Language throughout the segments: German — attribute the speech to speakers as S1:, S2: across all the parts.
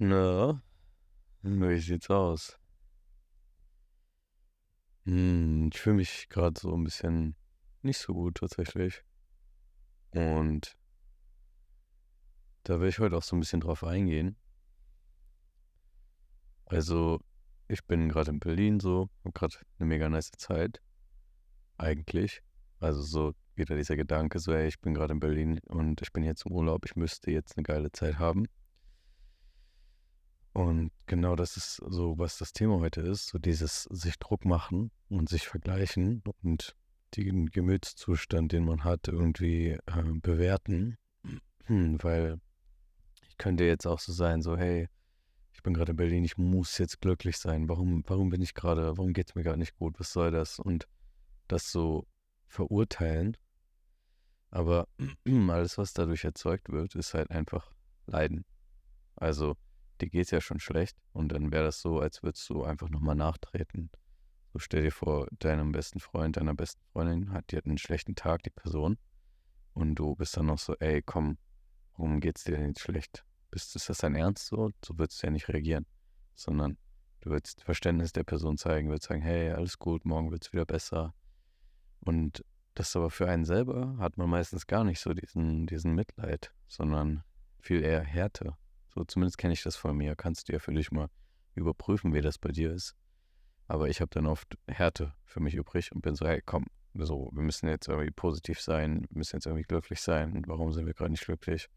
S1: Na, wie sieht's aus? Hm, ich fühle mich gerade so ein bisschen nicht so gut tatsächlich. Und da will ich heute auch so ein bisschen drauf eingehen. Also, ich bin gerade in Berlin so, habe gerade eine mega nice Zeit, eigentlich. Also so wieder dieser Gedanke, so, ey, ich bin gerade in Berlin und ich bin jetzt im Urlaub, ich müsste jetzt eine geile Zeit haben. Und genau das ist so, was das Thema heute ist, so dieses sich Druck machen und sich vergleichen und den Gemütszustand, den man hat, irgendwie äh, bewerten. Hm, weil ich könnte jetzt auch so sein, so, hey, ich bin gerade in Berlin, ich muss jetzt glücklich sein. Warum, warum bin ich gerade, warum geht es mir gerade nicht gut? Was soll das? Und das so verurteilen. Aber alles, was dadurch erzeugt wird, ist halt einfach Leiden. Also dir geht es ja schon schlecht und dann wäre das so, als würdest du einfach nochmal nachtreten. So stell dir vor, deinem besten Freund, deiner besten Freundin hat, hat einen schlechten Tag, die Person, und du bist dann noch so, ey, komm, warum geht's dir denn jetzt schlecht? Bist, ist das dein Ernst so? So würdest du ja nicht reagieren, sondern du würdest Verständnis der Person zeigen, würdest sagen, hey, alles gut, morgen wird es wieder besser. Und das aber für einen selber hat man meistens gar nicht so diesen, diesen Mitleid, sondern viel eher Härte. So, zumindest kenne ich das von mir. Kannst du ja für dich mal überprüfen, wie das bei dir ist. Aber ich habe dann oft Härte für mich übrig und bin so, hey, komm, so, wir müssen jetzt irgendwie positiv sein, wir müssen jetzt irgendwie glücklich sein. Warum sind wir gerade nicht glücklich?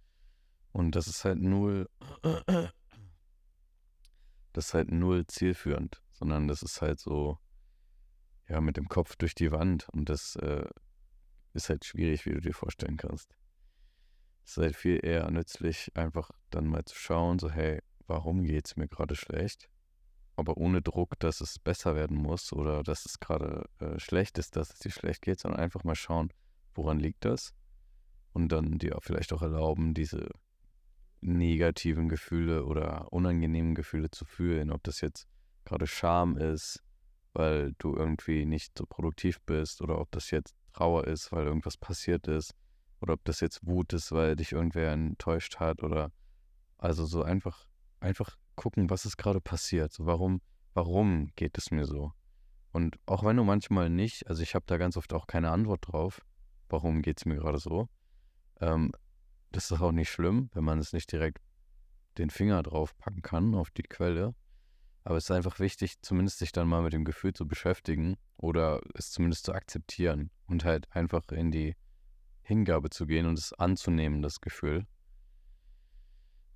S1: Und das ist halt null, das ist halt null zielführend, sondern das ist halt so, ja, mit dem Kopf durch die Wand und das äh, ist halt schwierig, wie du dir vorstellen kannst. Es ist halt viel eher nützlich, einfach dann mal zu schauen, so hey, warum geht es mir gerade schlecht? Aber ohne Druck, dass es besser werden muss oder dass es gerade äh, schlecht ist, dass es dir schlecht geht, sondern einfach mal schauen, woran liegt das? Und dann dir vielleicht auch erlauben, diese negativen Gefühle oder unangenehmen Gefühle zu fühlen, ob das jetzt gerade Scham ist, weil du irgendwie nicht so produktiv bist oder ob das jetzt Trauer ist, weil irgendwas passiert ist oder ob das jetzt Wut ist, weil dich irgendwer enttäuscht hat oder also so einfach, einfach gucken, was ist gerade passiert. So warum, warum geht es mir so? Und auch wenn du manchmal nicht, also ich habe da ganz oft auch keine Antwort drauf, warum geht es mir gerade so, ähm, das ist auch nicht schlimm, wenn man es nicht direkt den Finger drauf packen kann auf die Quelle. Aber es ist einfach wichtig, zumindest sich dann mal mit dem Gefühl zu beschäftigen oder es zumindest zu akzeptieren und halt einfach in die Hingabe zu gehen und es anzunehmen, das Gefühl.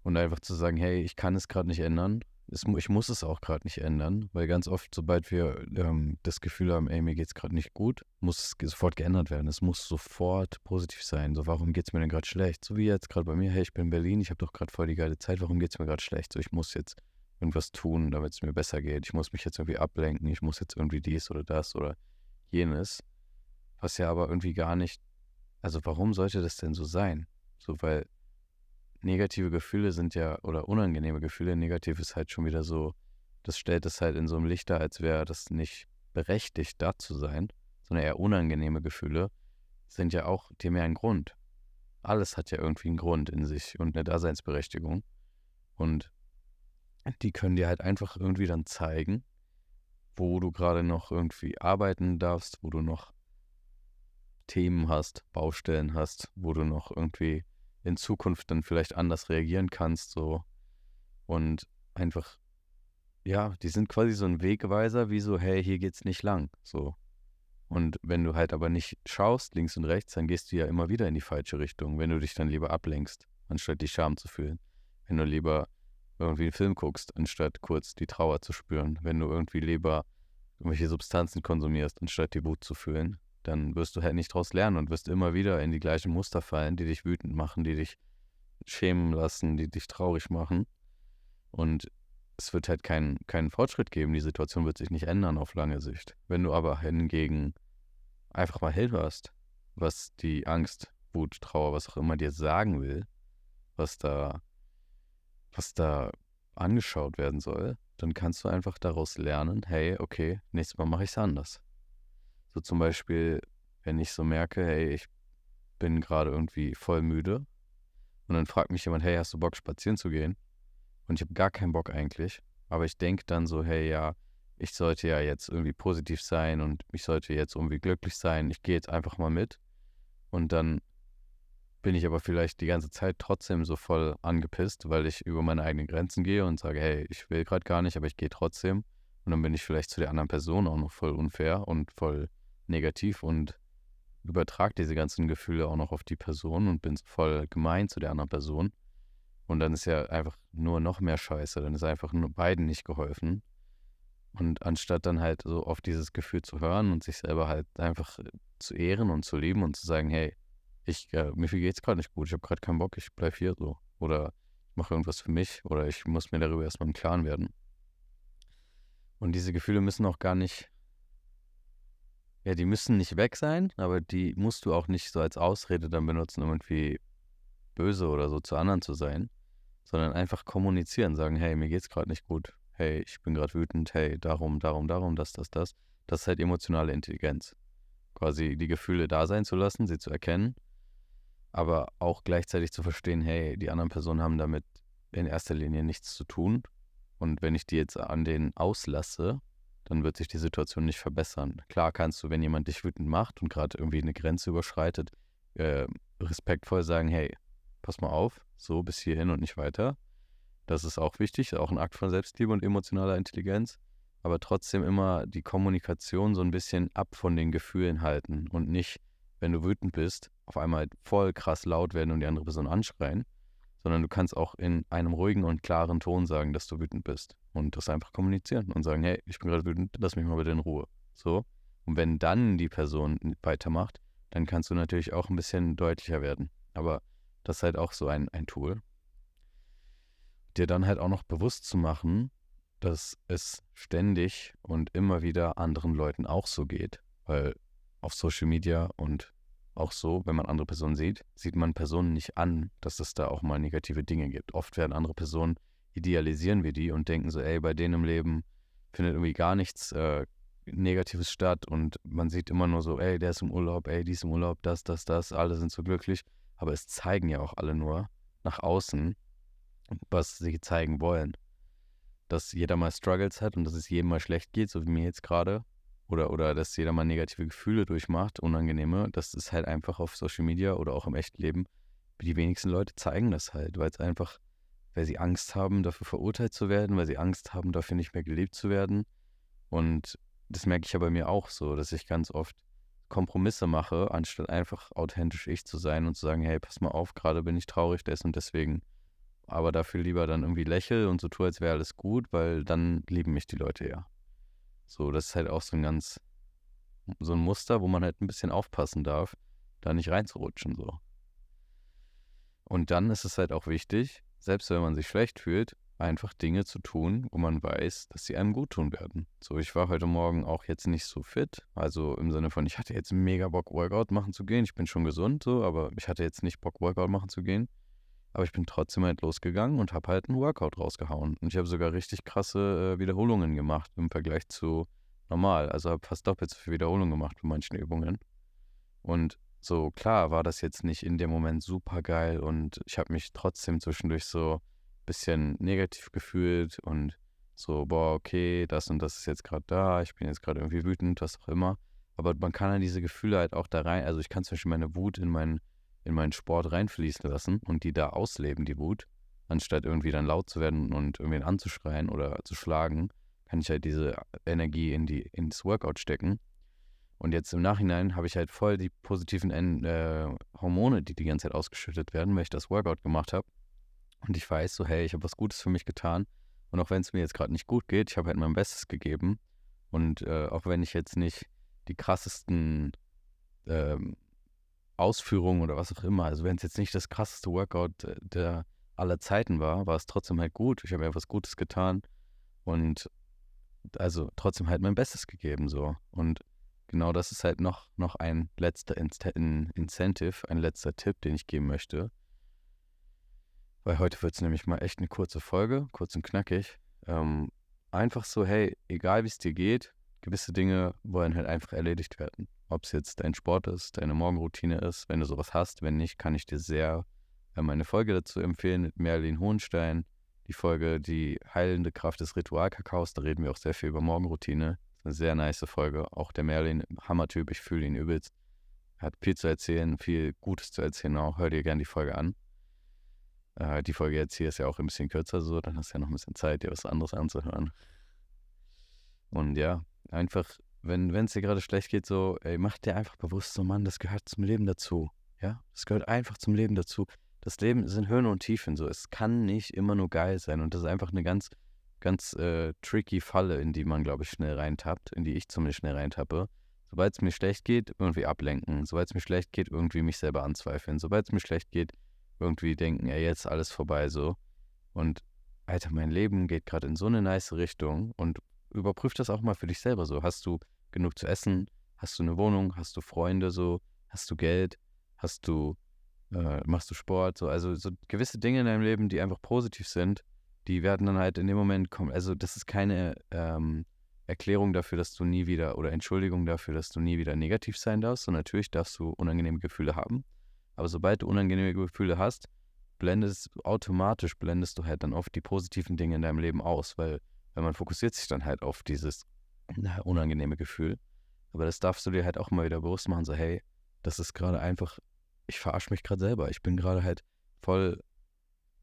S1: Und einfach zu sagen, hey, ich kann es gerade nicht ändern. Es, ich muss es auch gerade nicht ändern, weil ganz oft, sobald wir ähm, das Gefühl haben, ey, mir geht es gerade nicht gut, muss es sofort geändert werden. Es muss sofort positiv sein. So, warum geht es mir denn gerade schlecht? So wie jetzt gerade bei mir, hey, ich bin in Berlin, ich habe doch gerade voll die geile Zeit, warum geht es mir gerade schlecht? So, ich muss jetzt irgendwas tun, damit es mir besser geht. Ich muss mich jetzt irgendwie ablenken, ich muss jetzt irgendwie dies oder das oder jenes. Was ja aber irgendwie gar nicht also warum sollte das denn so sein? So, weil negative Gefühle sind ja, oder unangenehme Gefühle, negativ ist halt schon wieder so, das stellt es halt in so einem Licht dar, als wäre das nicht berechtigt, da zu sein, sondern eher unangenehme Gefühle sind ja auch, die haben ja einen Grund. Alles hat ja irgendwie einen Grund in sich und eine Daseinsberechtigung. Und die können dir halt einfach irgendwie dann zeigen, wo du gerade noch irgendwie arbeiten darfst, wo du noch Themen hast, Baustellen hast, wo du noch irgendwie in Zukunft dann vielleicht anders reagieren kannst, so. Und einfach, ja, die sind quasi so ein Wegweiser, wie so, hey, hier geht's nicht lang, so. Und wenn du halt aber nicht schaust, links und rechts, dann gehst du ja immer wieder in die falsche Richtung, wenn du dich dann lieber ablenkst, anstatt die Scham zu fühlen. Wenn du lieber irgendwie einen Film guckst, anstatt kurz die Trauer zu spüren. Wenn du irgendwie lieber irgendwelche Substanzen konsumierst, anstatt die Wut zu fühlen dann wirst du halt nicht daraus lernen und wirst immer wieder in die gleichen Muster fallen, die dich wütend machen, die dich schämen lassen, die dich traurig machen. Und es wird halt keinen keinen Fortschritt geben. Die Situation wird sich nicht ändern auf lange Sicht. Wenn du aber hingegen einfach mal hinhörst, was die Angst, Wut, Trauer, was auch immer dir sagen will, was da, was da angeschaut werden soll, dann kannst du einfach daraus lernen, hey, okay, nächstes Mal mache ich es anders. So zum Beispiel, wenn ich so merke, hey, ich bin gerade irgendwie voll müde und dann fragt mich jemand, hey, hast du Bock spazieren zu gehen? und ich habe gar keinen Bock eigentlich. Aber ich denke dann so, hey, ja, ich sollte ja jetzt irgendwie positiv sein und ich sollte jetzt irgendwie glücklich sein. Ich gehe jetzt einfach mal mit. Und dann bin ich aber vielleicht die ganze Zeit trotzdem so voll angepisst, weil ich über meine eigenen Grenzen gehe und sage, hey, ich will gerade gar nicht, aber ich gehe trotzdem. Und dann bin ich vielleicht zu der anderen Person auch noch voll unfair und voll negativ und übertrage diese ganzen Gefühle auch noch auf die Person und bin voll gemein zu der anderen Person. Und dann ist ja einfach nur noch mehr Scheiße. Dann ist einfach nur beiden nicht geholfen. Und anstatt dann halt so auf dieses Gefühl zu hören und sich selber halt einfach zu ehren und zu lieben und zu sagen, hey, ich, äh, mir geht's gerade nicht gut, ich habe gerade keinen Bock, ich bleibe hier so. Oder ich mache irgendwas für mich oder ich muss mir darüber erstmal im Klaren werden. Und diese Gefühle müssen auch gar nicht, ja, die müssen nicht weg sein, aber die musst du auch nicht so als Ausrede dann benutzen, um irgendwie böse oder so zu anderen zu sein, sondern einfach kommunizieren, sagen, hey, mir geht's gerade nicht gut, hey, ich bin gerade wütend, hey, darum, darum, darum, das, das, das. Das ist halt emotionale Intelligenz. Quasi die Gefühle da sein zu lassen, sie zu erkennen aber auch gleichzeitig zu verstehen, hey, die anderen Personen haben damit in erster Linie nichts zu tun. Und wenn ich die jetzt an denen auslasse, dann wird sich die Situation nicht verbessern. Klar kannst du, wenn jemand dich wütend macht und gerade irgendwie eine Grenze überschreitet, äh, respektvoll sagen, hey, pass mal auf, so bis hierhin und nicht weiter. Das ist auch wichtig, auch ein Akt von Selbstliebe und emotionaler Intelligenz. Aber trotzdem immer die Kommunikation so ein bisschen ab von den Gefühlen halten und nicht, wenn du wütend bist, auf einmal voll krass laut werden und die andere Person anschreien, sondern du kannst auch in einem ruhigen und klaren Ton sagen, dass du wütend bist und das einfach kommunizieren und sagen, hey, ich bin gerade wütend, lass mich mal bitte in Ruhe. So. Und wenn dann die Person weitermacht, dann kannst du natürlich auch ein bisschen deutlicher werden. Aber das ist halt auch so ein, ein Tool. Dir dann halt auch noch bewusst zu machen, dass es ständig und immer wieder anderen Leuten auch so geht. Weil auf Social Media und auch so, wenn man andere Personen sieht, sieht man Personen nicht an, dass es da auch mal negative Dinge gibt. Oft werden andere Personen, idealisieren wir die und denken so, ey, bei denen im Leben findet irgendwie gar nichts äh, Negatives statt und man sieht immer nur so, ey, der ist im Urlaub, ey, die ist im Urlaub, das, das, das, alle sind so glücklich. Aber es zeigen ja auch alle nur nach außen, was sie zeigen wollen. Dass jeder mal Struggles hat und dass es jedem mal schlecht geht, so wie mir jetzt gerade oder, oder dass jeder mal negative Gefühle durchmacht, unangenehme, das ist halt einfach auf Social Media oder auch im echten Leben. Die wenigsten Leute zeigen das halt, weil es einfach, weil sie Angst haben, dafür verurteilt zu werden, weil sie Angst haben, dafür nicht mehr gelebt zu werden. Und das merke ich ja bei mir auch so, dass ich ganz oft Kompromisse mache, anstatt einfach authentisch ich zu sein und zu sagen, hey, pass mal auf, gerade bin ich traurig, des und deswegen. Aber dafür lieber dann irgendwie lächeln und so tue, als wäre alles gut, weil dann lieben mich die Leute ja. So, das ist halt auch so ein ganz, so ein Muster, wo man halt ein bisschen aufpassen darf, da nicht reinzurutschen, so. Und dann ist es halt auch wichtig, selbst wenn man sich schlecht fühlt, einfach Dinge zu tun, wo man weiß, dass sie einem gut tun werden. So, ich war heute Morgen auch jetzt nicht so fit, also im Sinne von, ich hatte jetzt mega Bock, Workout machen zu gehen. Ich bin schon gesund, so, aber ich hatte jetzt nicht Bock, Workout machen zu gehen. Aber ich bin trotzdem halt losgegangen und habe halt einen Workout rausgehauen. Und ich habe sogar richtig krasse äh, Wiederholungen gemacht im Vergleich zu normal. Also habe fast doppelt so viele Wiederholungen gemacht bei manchen Übungen. Und so klar war das jetzt nicht in dem Moment super geil und ich habe mich trotzdem zwischendurch so ein bisschen negativ gefühlt und so, boah, okay, das und das ist jetzt gerade da, ich bin jetzt gerade irgendwie wütend, was auch immer. Aber man kann ja diese Gefühle halt auch da rein, also ich kann zum Beispiel meine Wut in meinen in meinen Sport reinfließen lassen und die da ausleben, die Wut, anstatt irgendwie dann laut zu werden und irgendwen anzuschreien oder zu schlagen, kann ich halt diese Energie in die, ins Workout stecken. Und jetzt im Nachhinein habe ich halt voll die positiven äh, Hormone, die die ganze Zeit ausgeschüttet werden, weil ich das Workout gemacht habe. Und ich weiß so, hey, ich habe was Gutes für mich getan. Und auch wenn es mir jetzt gerade nicht gut geht, ich habe halt mein Bestes gegeben. Und äh, auch wenn ich jetzt nicht die krassesten ähm, Ausführung oder was auch immer. Also wenn es jetzt nicht das krasseste Workout äh, der aller Zeiten war, war es trotzdem halt gut. Ich habe mir was Gutes getan und also trotzdem halt mein Bestes gegeben so. Und genau das ist halt noch, noch ein letzter In Incentive, ein letzter Tipp, den ich geben möchte. Weil heute wird es nämlich mal echt eine kurze Folge, kurz und knackig. Ähm, einfach so, hey, egal wie es dir geht, gewisse Dinge wollen halt einfach erledigt werden. Ob es jetzt dein Sport ist, deine Morgenroutine ist, wenn du sowas hast. Wenn nicht, kann ich dir sehr äh, meine Folge dazu empfehlen mit Merlin Hohenstein. die Folge Die heilende Kraft des Ritualkakaos. Da reden wir auch sehr viel über Morgenroutine. Eine sehr nice Folge. Auch der Merlin, Hammertyp, ich fühle ihn übelst. Hat viel zu erzählen, viel Gutes zu erzählen auch. Hör dir gerne die Folge an. Äh, die Folge jetzt hier ist ja auch ein bisschen kürzer so, dann hast du ja noch ein bisschen Zeit, dir was anderes anzuhören. Und ja, einfach, wenn es dir gerade schlecht geht, so, ey, mach dir einfach bewusst, so Mann, das gehört zum Leben dazu. Ja, das gehört einfach zum Leben dazu. Das Leben sind Höhen und Tiefen, so. Es kann nicht immer nur geil sein. Und das ist einfach eine ganz, ganz äh, tricky Falle, in die man, glaube ich, schnell reintappt, in die ich zumindest schnell reintappe. Sobald es mir schlecht geht, irgendwie ablenken. Sobald es mir schlecht geht, irgendwie mich selber anzweifeln. Sobald es mir schlecht geht, irgendwie denken, ey, jetzt alles vorbei so. Und Alter, mein Leben geht gerade in so eine nice Richtung und überprüf das auch mal für dich selber so. Hast du genug zu essen? Hast du eine Wohnung? Hast du Freunde so? Hast du Geld? Hast du, äh, machst du Sport? So, also so gewisse Dinge in deinem Leben, die einfach positiv sind, die werden dann halt in dem Moment kommen. Also das ist keine ähm, Erklärung dafür, dass du nie wieder oder Entschuldigung dafür, dass du nie wieder negativ sein darfst. Und natürlich darfst du unangenehme Gefühle haben. Aber sobald du unangenehme Gefühle hast, blendest automatisch blendest du halt dann oft die positiven Dinge in deinem Leben aus, weil, weil man fokussiert sich dann halt auf dieses unangenehme Gefühl. Aber das darfst du dir halt auch mal wieder bewusst machen, so hey, das ist gerade einfach, ich verarsche mich gerade selber. Ich bin gerade halt voll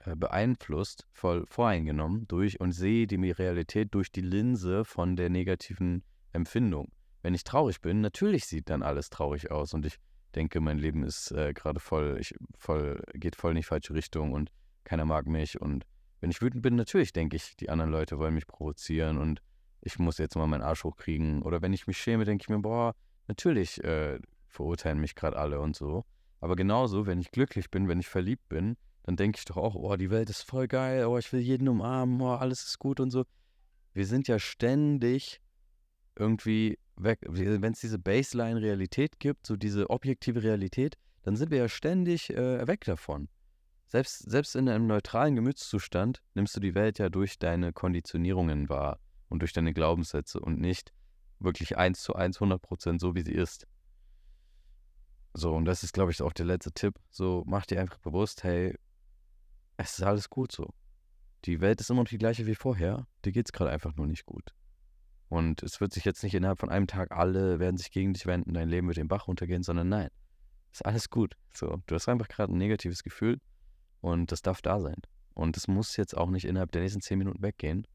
S1: äh, beeinflusst, voll voreingenommen durch und sehe die Realität durch die Linse von der negativen Empfindung. Wenn ich traurig bin, natürlich sieht dann alles traurig aus und ich denke, mein Leben ist äh, gerade voll, ich, voll, geht voll in die falsche Richtung und keiner mag mich. Und wenn ich wütend bin, natürlich denke ich, die anderen Leute wollen mich provozieren und ich muss jetzt mal meinen Arsch hochkriegen. Oder wenn ich mich schäme, denke ich mir, boah, natürlich äh, verurteilen mich gerade alle und so. Aber genauso, wenn ich glücklich bin, wenn ich verliebt bin, dann denke ich doch auch, oh, die Welt ist voll geil, oh, ich will jeden umarmen, oh, alles ist gut und so. Wir sind ja ständig irgendwie weg. Wenn es diese Baseline-Realität gibt, so diese objektive Realität, dann sind wir ja ständig äh, weg davon. Selbst, selbst in einem neutralen Gemütszustand nimmst du die Welt ja durch deine Konditionierungen wahr und durch deine Glaubenssätze und nicht wirklich eins zu eins, 100 Prozent so, wie sie ist. So, und das ist, glaube ich, auch der letzte Tipp. So, mach dir einfach bewusst, hey, es ist alles gut so. Die Welt ist immer noch die gleiche wie vorher. Dir geht es gerade einfach nur nicht gut. Und es wird sich jetzt nicht innerhalb von einem Tag alle werden sich gegen dich wenden, dein Leben wird den Bach runtergehen, sondern nein, ist alles gut. So, du hast einfach gerade ein negatives Gefühl und das darf da sein. Und es muss jetzt auch nicht innerhalb der nächsten zehn Minuten weggehen,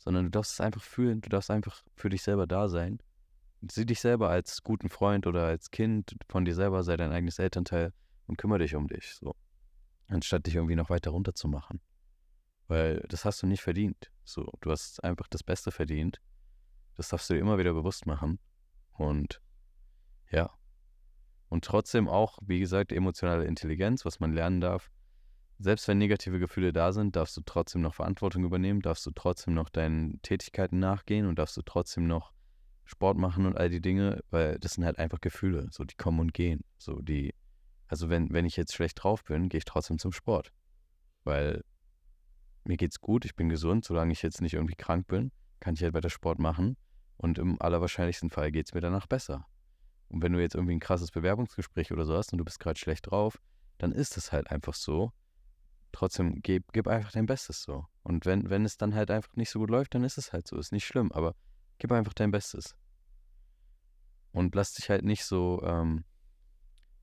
S1: sondern du darfst es einfach fühlen, du darfst einfach für dich selber da sein. Sieh dich selber als guten Freund oder als Kind von dir selber, sei dein eigenes Elternteil und kümmere dich um dich. So. Anstatt dich irgendwie noch weiter runterzumachen. Weil das hast du nicht verdient. So, du hast einfach das Beste verdient das darfst du dir immer wieder bewusst machen. Und ja. Und trotzdem auch, wie gesagt, emotionale Intelligenz, was man lernen darf. Selbst wenn negative Gefühle da sind, darfst du trotzdem noch Verantwortung übernehmen, darfst du trotzdem noch deinen Tätigkeiten nachgehen und darfst du trotzdem noch Sport machen und all die Dinge, weil das sind halt einfach Gefühle, so die kommen und gehen. So die, also wenn, wenn ich jetzt schlecht drauf bin, gehe ich trotzdem zum Sport. Weil mir geht's gut, ich bin gesund, solange ich jetzt nicht irgendwie krank bin, kann ich halt weiter Sport machen. Und im allerwahrscheinlichsten Fall geht es mir danach besser. Und wenn du jetzt irgendwie ein krasses Bewerbungsgespräch oder so hast und du bist gerade schlecht drauf, dann ist es halt einfach so. Trotzdem, gib, gib einfach dein Bestes so. Und wenn, wenn es dann halt einfach nicht so gut läuft, dann ist es halt so. Ist nicht schlimm, aber gib einfach dein Bestes. Und lass dich halt nicht so ähm,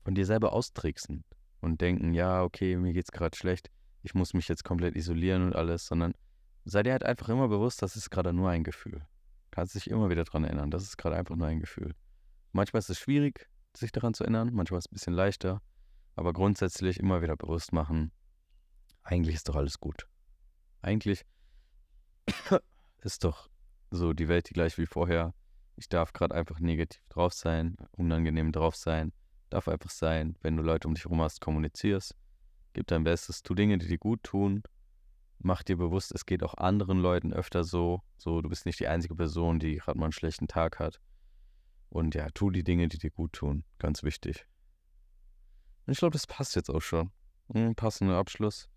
S1: von dir selber austricksen und denken, ja, okay, mir geht's gerade schlecht, ich muss mich jetzt komplett isolieren und alles, sondern sei dir halt einfach immer bewusst, das ist gerade nur ein Gefühl. Kannst dich immer wieder daran erinnern. Das ist gerade einfach nur ein Gefühl. Manchmal ist es schwierig, sich daran zu erinnern, manchmal ist es ein bisschen leichter, aber grundsätzlich immer wieder bewusst machen, eigentlich ist doch alles gut. Eigentlich ist doch so die Welt die gleich wie vorher. Ich darf gerade einfach negativ drauf sein, unangenehm drauf sein, darf einfach sein. Wenn du Leute um dich herum hast, kommunizierst, gib dein Bestes, tu Dinge, die dir gut tun, mach dir bewusst, es geht auch anderen Leuten öfter so. So, du bist nicht die einzige Person, die gerade mal einen schlechten Tag hat. Und ja, tu die Dinge, die dir gut tun. Ganz wichtig. Und ich glaube, das passt jetzt auch schon. Ein hm, passender Abschluss.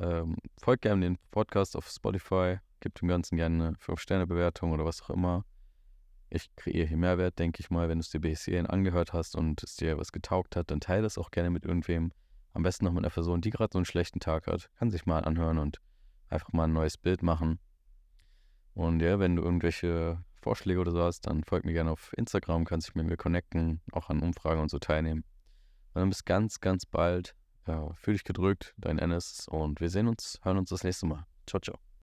S1: Ähm, folgt gerne den Podcast auf Spotify, gibt dem Ganzen gerne eine 5-Sterne-Bewertung oder was auch immer. Ich kreiere hier Mehrwert, denke ich mal. Wenn du es dir bisher angehört hast und es dir was getaugt hat, dann teile das auch gerne mit irgendwem. Am besten noch mit einer Person, die gerade so einen schlechten Tag hat. Kann sich mal anhören und einfach mal ein neues Bild machen. Und ja, wenn du irgendwelche Vorschläge oder so hast, dann folg mir gerne auf Instagram, kannst dich mit mir connecten, auch an Umfragen und so teilnehmen. Und dann bis ganz, ganz bald. Ja, fühl dich gedrückt, dein Ennis und wir sehen uns, hören uns das nächste Mal. Ciao, ciao.